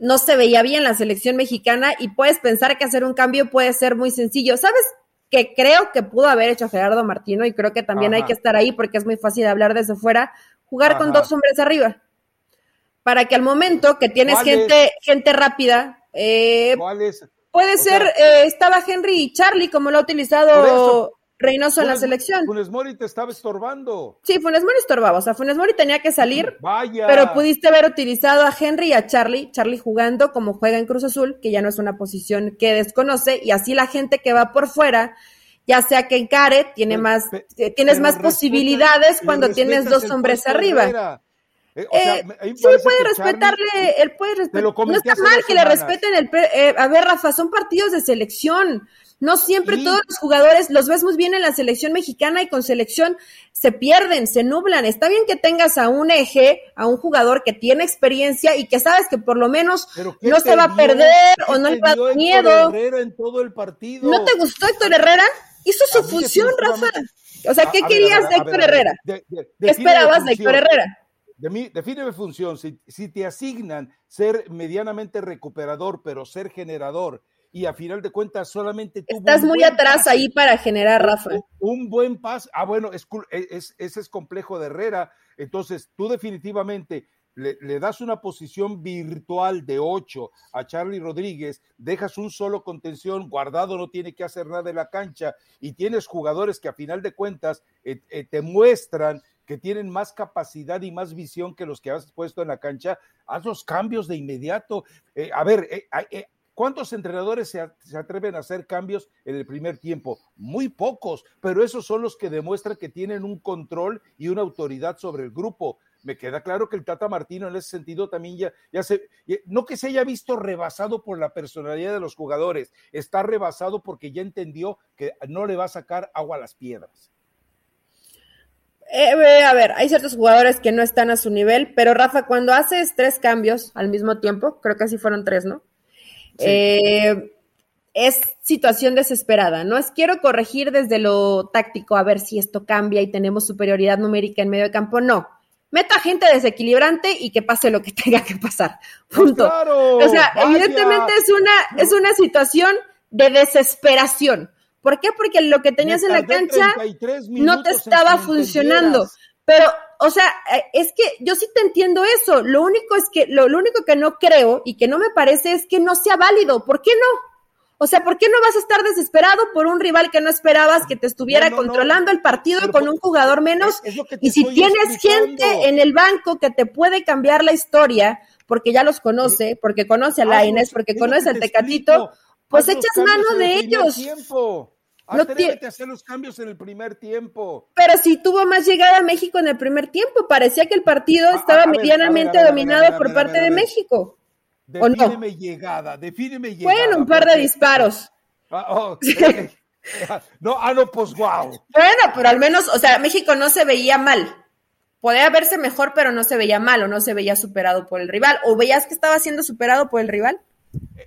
[SPEAKER 2] no se veía bien la selección mexicana y puedes pensar que hacer un cambio puede ser muy sencillo. ¿Sabes que creo que pudo haber hecho Gerardo Martino y creo que también hay que estar ahí porque es muy fácil hablar desde fuera, jugar con dos hombres arriba. Para que al momento que tienes gente, gente rápida, eh, puede ser, eh, estaba Henry y Charlie como lo ha utilizado Reynoso en la selección.
[SPEAKER 1] Funes Mori te estaba estorbando.
[SPEAKER 2] Sí, Funes Mori estorbaba, o sea, Funes Mori tenía que salir, Vaya. pero pudiste haber utilizado a Henry y a Charlie, Charlie jugando como juega en Cruz Azul, que ya no es una posición que desconoce, y así la gente que va por fuera, ya sea que encare, tiene más, eh, tienes más posibilidades cuando tienes dos hombres arriba. Eh, eh, sí, puede respetarle, él puede respetar. No está mal que le respeten el. a ver, Rafa, son partidos de selección. No siempre todos los jugadores los ves muy bien en la selección mexicana y con selección se pierden, se nublan. Está bien que tengas a un eje, a un jugador que tiene experiencia y que sabes que por lo menos no se va a perder o no le va a dar miedo.
[SPEAKER 1] En todo el partido.
[SPEAKER 2] ¿No te gustó Héctor Herrera? Hizo su función, Rafa. O sea, ¿qué querías de Héctor Herrera? ¿Qué esperabas de Héctor Herrera?
[SPEAKER 1] De mí, defíneme función. Si, si te asignan ser medianamente recuperador, pero ser generador y a final de cuentas solamente
[SPEAKER 2] tuvo Estás muy atrás ahí para generar, Rafa.
[SPEAKER 1] Un, buen paso. Ah, bueno, es, es, ese es complejo de Herrera. Entonces, tú definitivamente le, das una posición virtual de 8 a Charlie Rodríguez, dejas un solo contención, guardado no tiene que hacer nada en la cancha y tienes jugadores que a final de cuentas eh, eh, te muestran que tienen más capacidad y más visión que los que has puesto en la cancha, haz los cambios de inmediato. Eh, a ver, ¿Cuántos entrenadores se, atreven a hacer cambios en el primer tiempo? Muy pocos, pero esos son los que demuestran que tienen un control y una autoridad sobre el grupo. Me queda claro que el Tata Martino en ese sentido también ya, ya se, no que se haya visto rebasado por la personalidad de los jugadores, está rebasado porque ya entendió que no le va a sacar agua a las piedras.
[SPEAKER 2] Eh, eh, a ver, hay ciertos jugadores que no están a su nivel, pero Rafa, cuando haces tres cambios al mismo tiempo, creo que así fueron tres, ¿no? Eh, es situación desesperada, ¿no? Es quiero corregir desde lo táctico a ver si esto cambia y tenemos superioridad numérica en medio de campo. No. Meta gente desequilibrante y que pase lo que tenga que pasar. Pues Punto. o sea, evidentemente es una, es una situación de desesperación. ¿Por qué? Porque lo que tenías en la cancha no te estaba funcionando. Pero o sea, eh, es que yo sí te entiendo eso. Lo único es que, lo, único que no creo y que no me parece es que no sea válido. ¿Por qué no? O sea, ¿por qué no vas a estar desesperado por un rival que no esperabas que te estuviera controlando el partido con un jugador menos? y si tienes gente en el banco que te puede cambiar la historia, porque ya los conoce, porque conoce a Laines, porque conoce al Tecatito, pues echas mano de ellos.
[SPEAKER 1] No tiene que hacer los cambios en el primer tiempo.
[SPEAKER 2] Pero si tuvo más llegada a México en el primer tiempo, parecía que el partido estaba medianamente dominado por parte de México.
[SPEAKER 1] Defíneme llegada, defíneme llegada.
[SPEAKER 2] Bueno, un par de disparos.
[SPEAKER 1] Ah, oh, eh, no, ah, no, pues wow.
[SPEAKER 2] Bueno, pero al menos, o sea, México no se veía mal. Podía verse mejor, pero no se veía mal o no se veía superado por el rival. ¿O veías que estaba siendo superado por el rival?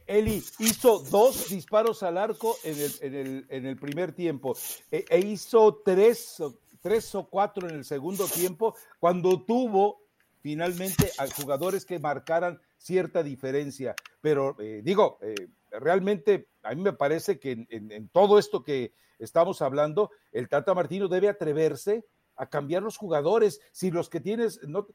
[SPEAKER 1] Eli hizo dos disparos al arco en el, en el, en el primer tiempo e, e, hizo tres, tres o cuatro en el segundo tiempo cuando tuvo finalmente a jugadores que marcaran cierta diferencia. Pero eh, digo, eh, realmente a mí me parece que en, todo esto que estamos hablando, el Tata Martino debe atreverse a cambiar los jugadores. Si los que tienes, no,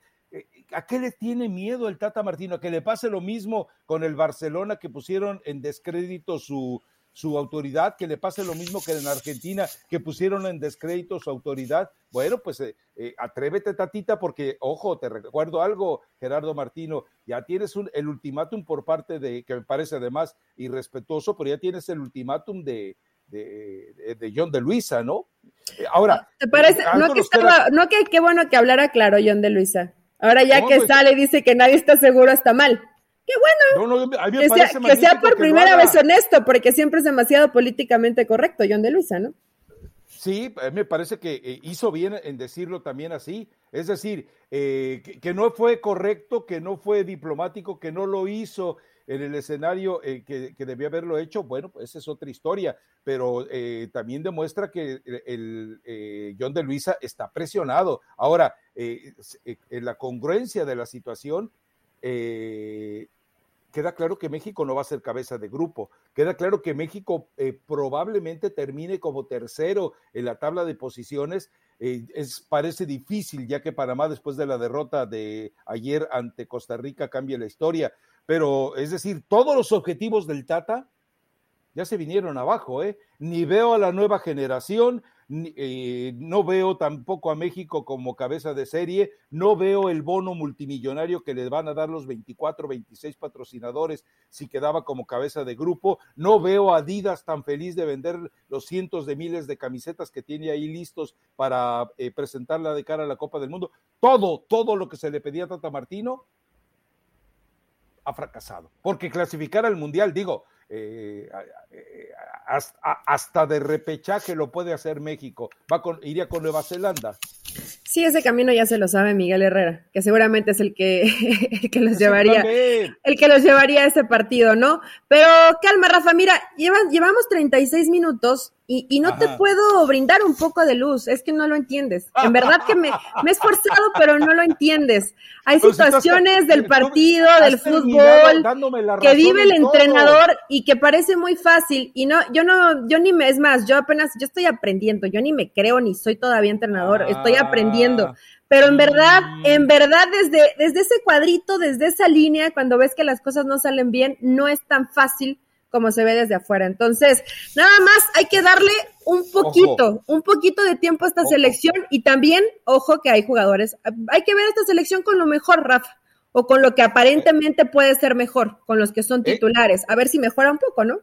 [SPEAKER 1] ¿A qué le tiene miedo el Tata Martino? ¿A que le pase lo mismo con el Barcelona que pusieron en descrédito su, su autoridad, que le pase lo mismo que en Argentina, que pusieron en descrédito su autoridad. Bueno, pues eh, eh, atrévete, Tatita, porque, ojo, te recuerdo algo, Gerardo Martino, ya tienes un, el ultimátum por parte de, que me parece además irrespetuoso, pero ya tienes el ultimátum de, de, John de Luisa, ¿no?
[SPEAKER 2] Eh, ahora. ¿Te parece? No que, no que qué bueno que hablara claro John de Luisa. Ahora ya que pues sale y dice que nadie está seguro, está mal. Qué bueno. que, sea, por primera vez honesto, porque siempre es demasiado políticamente correcto, John de Luisa, ¿no?
[SPEAKER 1] Sí, me parece que eh, hizo bien en decirlo también así. Es decir, eh, que, no fue correcto, que no fue diplomático, que no lo hizo en el escenario eh, que, que, debía haberlo hecho. Bueno, pues esa es otra historia, pero también demuestra que el, John de Luisa está presionado. Ahora, en la congruencia de la situación, queda claro que México no va a ser cabeza de grupo, queda claro que México eh, probablemente termine como tercero en la tabla de posiciones. Eh, es, parece difícil ya que Panamá después de la derrota de ayer ante Costa Rica cambia la historia, pero es decir, todos los objetivos del Tata ya se vinieron abajo, ¿eh? Ni veo a la nueva generación, eh, no veo tampoco a México como cabeza de serie, no veo el bono multimillonario que le van a dar los 24, 26 patrocinadores si quedaba como cabeza de grupo, no veo a Adidas tan feliz de vender los cientos de miles de camisetas que tiene ahí listos para eh, presentarla de cara a la Copa del Mundo. Todo, todo lo que se le pedía a Tata Martino ha fracasado, porque clasificar al Mundial, digo, eh, eh, hasta, de repechaje lo puede hacer México. Va con, iría con Nueva Zelanda.
[SPEAKER 2] Sí, ese camino ya se lo sabe Miguel Herrera, que seguramente es el que, el que los llevaría, el que los llevaría a ese partido, ¿no? Pero calma, Rafa, mira, llevamos 36 minutos y, y no te puedo brindar un poco de luz, es que no lo entiendes. En verdad que me, me he esforzado, pero no lo entiendes. Hay situaciones del partido, del fútbol, que vive el entrenador y que parece muy fácil. Y no, yo no, yo ni me, es más, yo apenas, yo estoy aprendiendo, yo ni me creo ni soy todavía entrenador, estoy ah. aprendiendo. Pero en verdad, en verdad, desde, desde ese cuadrito, desde esa línea, cuando ves que las cosas no salen bien, no es tan fácil como se ve desde afuera. Entonces, nada más hay que darle un poquito, un poquito de tiempo a esta selección y también, ojo que hay jugadores, hay que ver esta selección con lo mejor, Rafa, o con lo que aparentemente puede ser mejor, con los que son eh. titulares, a ver si mejora un poco, ¿no?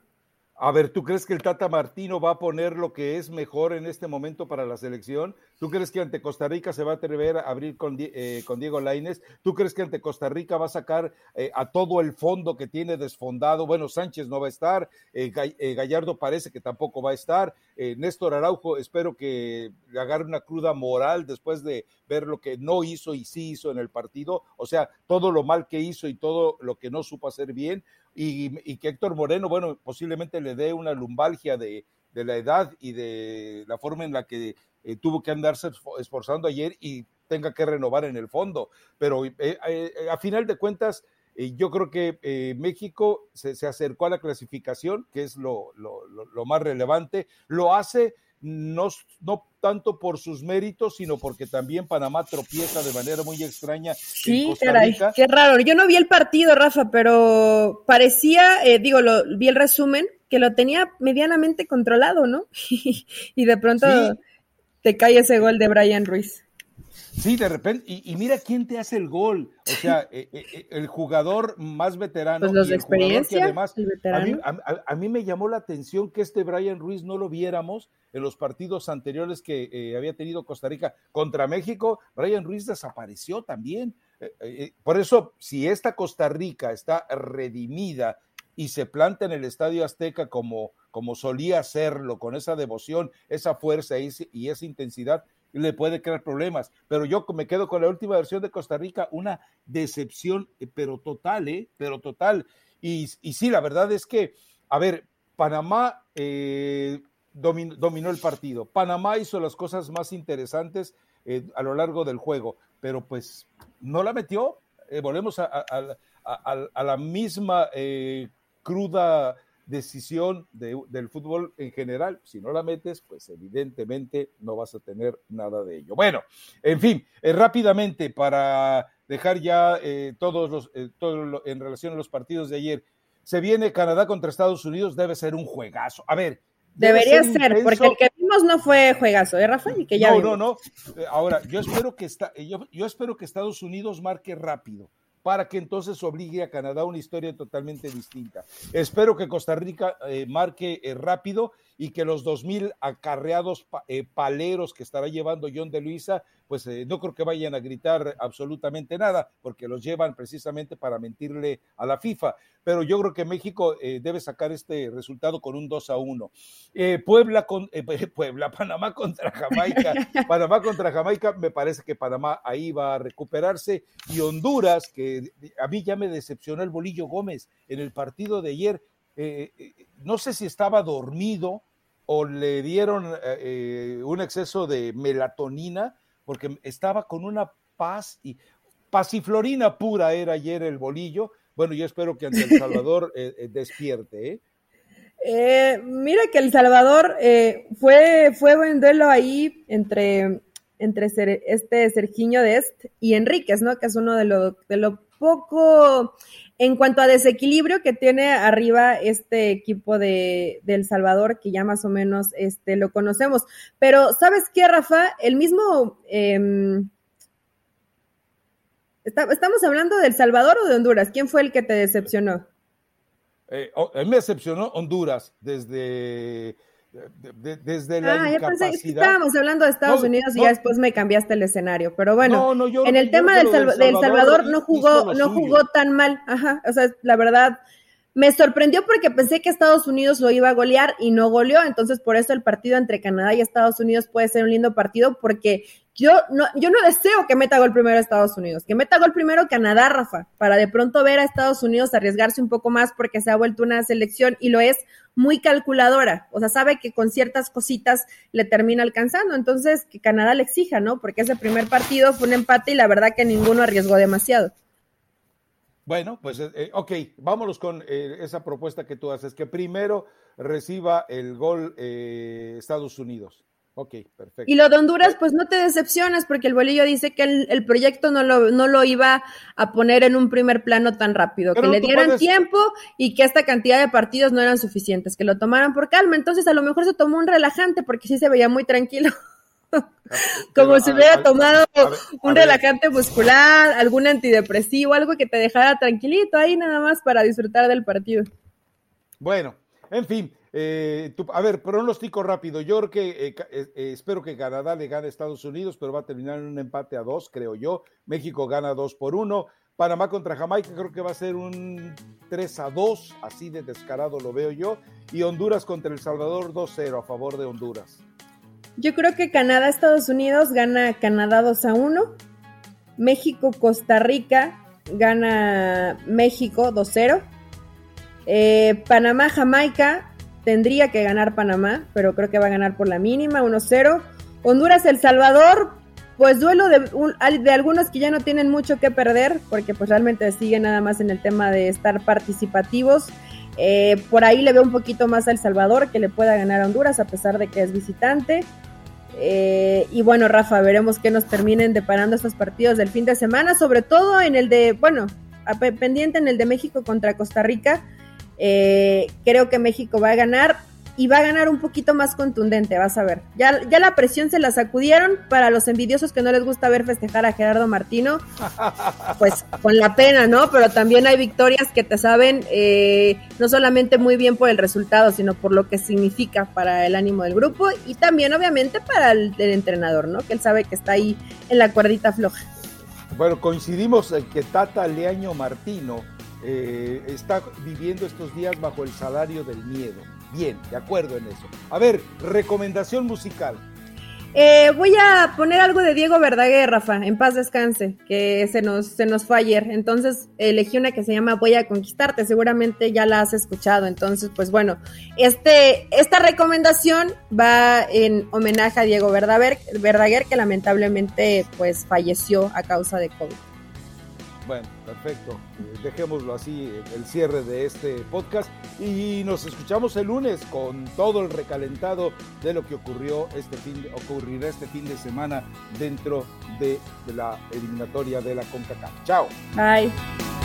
[SPEAKER 1] A ver, ¿tú crees que el Tata Martino va a poner lo que es mejor en este momento para la selección? ¿Tú crees que ante Costa Rica se va a atrever a abrir con, eh, con Diego Laines? ¿Tú crees que ante Costa Rica va a sacar eh, a todo el fondo que tiene desfondado? Bueno, Sánchez no va a estar, eh, Gallardo parece que tampoco va a estar, Néstor Araujo espero que agarre una cruda moral después de ver lo que no hizo y sí hizo en el partido, o sea, todo lo mal que hizo y todo lo que no supo hacer bien y, que Héctor Moreno, bueno, posiblemente le dé una lumbalgia de, la edad y de la forma en la que eh, tuvo que andarse esforzando ayer y tenga que renovar en el fondo. Pero eh, eh, a final de cuentas, yo creo que México se, se, acercó a la clasificación, que es lo, lo, lo más relevante. Lo hace no, no tanto por sus méritos, sino porque también Panamá tropieza de manera muy extraña.
[SPEAKER 2] Sí, caray, qué raro. Yo no vi el partido, Rafa, pero parecía, eh, digo, lo, vi el resumen, que lo tenía medianamente controlado, ¿no? y de pronto te cae ese gol de Brian Ruiz.
[SPEAKER 1] Sí, de repente, y, mira quién te hace el gol. O sea, eh, eh, el jugador más veterano.
[SPEAKER 2] Pues los de experiencia.
[SPEAKER 1] además, a mí, me llamó la atención que este Brian Ruiz no lo viéramos en los partidos anteriores que eh, había tenido Costa Rica contra México. Brian Ruiz desapareció también. por eso, si esta Costa Rica está redimida y se planta en el Estadio Azteca como, como solía hacerlo, con esa devoción, esa fuerza y esa intensidad, le puede crear problemas. Pero yo me quedo con la última versión de Costa Rica, una decepción, eh, pero total, ¿eh? Pero total. Y, y sí, la verdad es que, a ver, Panamá eh, dominó, el partido. Panamá hizo las cosas más interesantes eh, a lo largo del juego, pero pues no la metió. volvemos a, a, la misma cruda decisión del fútbol en general. Si no la metes, pues evidentemente no vas a tener nada de ello. Bueno, en fin, eh, rápidamente para dejar ya eh, todos los, eh, todo en relación a los partidos de ayer. Se viene Canadá contra Estados Unidos, debe ser un juegazo. A ver.
[SPEAKER 2] Debería ser, porque el que vimos no fue juegazo, ¿eh, Rafa? que ya
[SPEAKER 1] no, no, no. Eh, ahora, yo espero que yo, yo espero que Estados Unidos marque rápido para que entonces obligue a Canadá a una historia totalmente distinta. Espero que Costa Rica eh, marque eh, rápido y que los 2.000 acarreados eh, paleros que estará llevando John de Luisa, pues no creo que vayan a gritar absolutamente nada, porque los llevan precisamente para mentirle a la FIFA. Pero yo creo que México debe sacar este resultado con un 2 a 1. Puebla, con, Puebla, Panamá contra Jamaica. Panamá contra Jamaica, me parece que Panamá ahí va a recuperarse. Y Honduras, que a mí ya me decepcionó el Bolillo Gómez en el partido de ayer. Eh, eh, no sé si estaba dormido o le dieron eh, un exceso de melatonina, porque estaba con una paz y pasiflorina pura era ayer el Bolillo. Bueno, yo espero que ante El Salvador despierte.
[SPEAKER 2] mira que El Salvador fue, fue buen duelo ahí entre entre este Sergiño Dest y Enríquez, ¿no? Que es uno de lo, de lo poco en cuanto a desequilibrio que tiene arriba este equipo de, El Salvador, que ya más o menos este, lo conocemos. Pero, ¿sabes qué, Rafa? El mismo... Em, ¿Estamos hablando de El Salvador o de Honduras? ¿Quién fue el que te decepcionó?
[SPEAKER 1] Eh, me decepcionó Honduras desde desde la ah, incapacidad.
[SPEAKER 2] estábamos hablando de Estados Unidos y ya después me cambiaste el escenario, pero bueno, en el tema del, Salvador, no jugó, no jugó tan mal, ajá, o sea, la verdad, me sorprendió porque pensé que Estados Unidos lo iba a golear y no goleó, entonces por eso el partido entre Canadá y Estados Unidos puede ser un lindo partido porque yo no, yo no deseo que meta gol primero Estados Unidos, que meta gol primero Canadá, Rafa, para de pronto ver a Estados Unidos arriesgarse un poco más porque se ha vuelto una selección y lo es muy calculadora, o sea, sabe que con ciertas cositas le termina alcanzando, entonces que Canadá le exija, ¿no? Porque ese primer partido fue un empate y la verdad que ninguno arriesgó demasiado.
[SPEAKER 1] Bueno, pues eh, eh, ok, vámonos con eh, esa propuesta que tú haces, que primero reciba el gol Estados Unidos. Ok, perfecto.
[SPEAKER 2] Y lo de Honduras, pues no te decepcionas, porque el bolillo dice que el, proyecto no lo, no lo iba a poner en un primer plano tan rápido, que le dieran tiempo y que esta cantidad de partidos no eran suficientes, que lo tomaran por calma. Entonces, a lo mejor se tomó un relajante, porque sí se veía muy tranquilo. Como si hubiera tomado un relajante muscular, algún antidepresivo, algo que te dejara tranquilito ahí nada más para disfrutar del partido.
[SPEAKER 1] Bueno, en fin, eh, a ver, pronóstico rápido. Yo creo que eh, eh, espero que Canadá le gane a Estados Unidos, pero va a terminar en un empate a dos, creo yo. México gana dos por uno. Panamá contra Jamaica creo que va a ser un 3 a 2, así de descarado lo veo yo. Y Honduras contra El Salvador 2-0 a favor de Honduras.
[SPEAKER 2] Yo creo que Canadá, Estados Unidos gana Canadá 2 a 1. México, Costa Rica gana México 2-0. Eh, Panamá, Jamaica tendría que ganar Panamá, pero creo que va a ganar por la mínima 1-0. Honduras, El Salvador, pues duelo de, de, algunos que ya no tienen mucho que perder, porque pues realmente siguen nada más en el tema de estar participativos. Eh, por ahí le veo un poquito más a El Salvador que le pueda ganar a Honduras, a pesar de que es visitante. Eh, y bueno, Rafa, veremos qué nos terminen deparando estos partidos del fin de semana, sobre todo en el de, bueno, pendiente en el de México contra Costa Rica. Eh, creo que México va a ganar y va a ganar un poquito más contundente, vas a ver. Ya, ya la presión se la sacudieron para los envidiosos que no les gusta ver festejar a Gerardo Martino, pues con la pena, ¿no? Pero también hay victorias que te saben eh, no solamente muy bien por el resultado, sino por lo que significa para el ánimo del grupo y también obviamente para el, entrenador, ¿no? Que él sabe que está ahí en la cuerdita floja.
[SPEAKER 1] Bueno, coincidimos en que Tata Leaño Martino eh, está viviendo estos días bajo el salario del miedo Bien, de acuerdo en eso. A ver, recomendación musical.
[SPEAKER 2] Eh, voy a poner algo de Diego Verdaguer, Rafa, en paz descanse, que se nos, se nos fue ayer. Entonces elegí una que se llama Voy a conquistarte, seguramente ya la has escuchado. Entonces, pues bueno, este, esta recomendación va en homenaje a Diego Verdaguer, Verdaguer, que lamentablemente pues falleció a causa de COVID.
[SPEAKER 1] Bueno, perfecto. Eh, dejémoslo así, el cierre de este podcast. Y nos escuchamos el lunes con todo el recalentado de lo que ocurrió este fin ocurrirá este fin de semana dentro de, de la eliminatoria de la CONCACAF. Chao.
[SPEAKER 2] Bye.